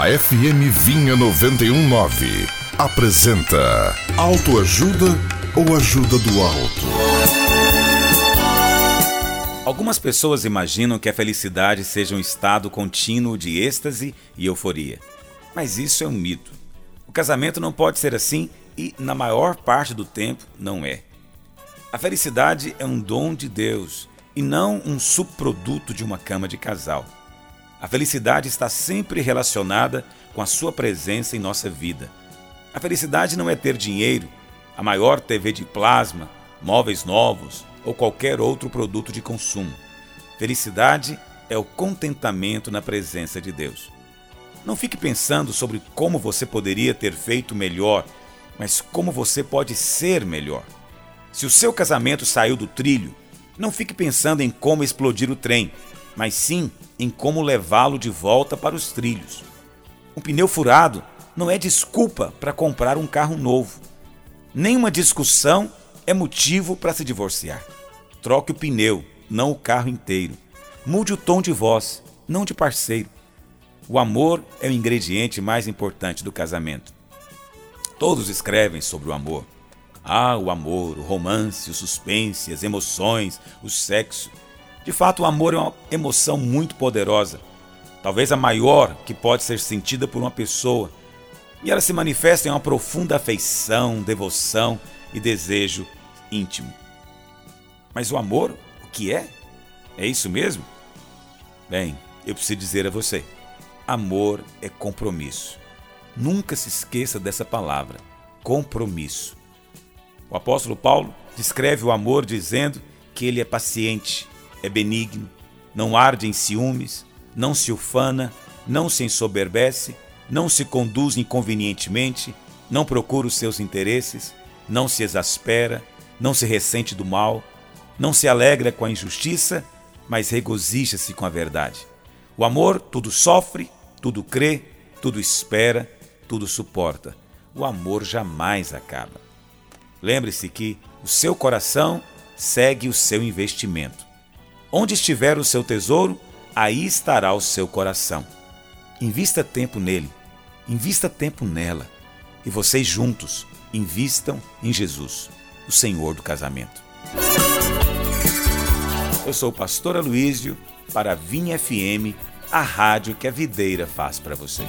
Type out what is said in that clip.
A FM Vinha 919 apresenta Autoajuda ou Ajuda do Alto. Algumas pessoas imaginam que a felicidade seja um estado contínuo de êxtase e euforia. Mas isso é um mito. O casamento não pode ser assim e, na maior parte do tempo, não é. A felicidade é um dom de Deus e não um subproduto de uma cama de casal. A felicidade está sempre relacionada com a sua presença em nossa vida. A felicidade não é ter dinheiro, a maior TV de plasma, móveis novos ou qualquer outro produto de consumo. Felicidade é o contentamento na presença de Deus. Não fique pensando sobre como você poderia ter feito melhor, mas como você pode ser melhor. Se o seu casamento saiu do trilho, não fique pensando em como explodir o trem, mas sim em como levá-lo de volta para os trilhos. Um pneu furado não é desculpa para comprar um carro novo. Nenhuma discussão é motivo para se divorciar. Troque o pneu, não o carro inteiro. Mude o tom de voz, não de parceiro. O amor é o ingrediente mais importante do casamento. Todos escrevem sobre o amor. Ah, o amor, o romance, o suspense, as emoções, o sexo. De fato, o amor é uma emoção muito poderosa, talvez a maior que pode ser sentida por uma pessoa, e ela se manifesta em uma profunda afeição, devoção e desejo íntimo. Mas o amor, o que é? É isso mesmo? Bem, eu preciso dizer a você: amor é compromisso. Nunca se esqueça dessa palavra: compromisso. O apóstolo Paulo descreve o amor dizendo que ele é paciente, é benigno, não arde em ciúmes, não se ufana, não se ensoberbece, não se conduz inconvenientemente, não procura os seus interesses, não se exaspera, não se ressente do mal, não se alegra com a injustiça, mas regozija-se com a verdade. O amor tudo sofre, tudo crê, tudo espera, tudo suporta. O amor jamais acaba. Lembre-se que o seu coração segue o seu investimento. Onde estiver o seu tesouro, aí estará o seu coração. Invista tempo nele, invista tempo nela. E vocês juntos invistam em Jesus, o Senhor do casamento. Eu sou o pastor Aloísio para a Vinha FM, a rádio que a videira faz para você.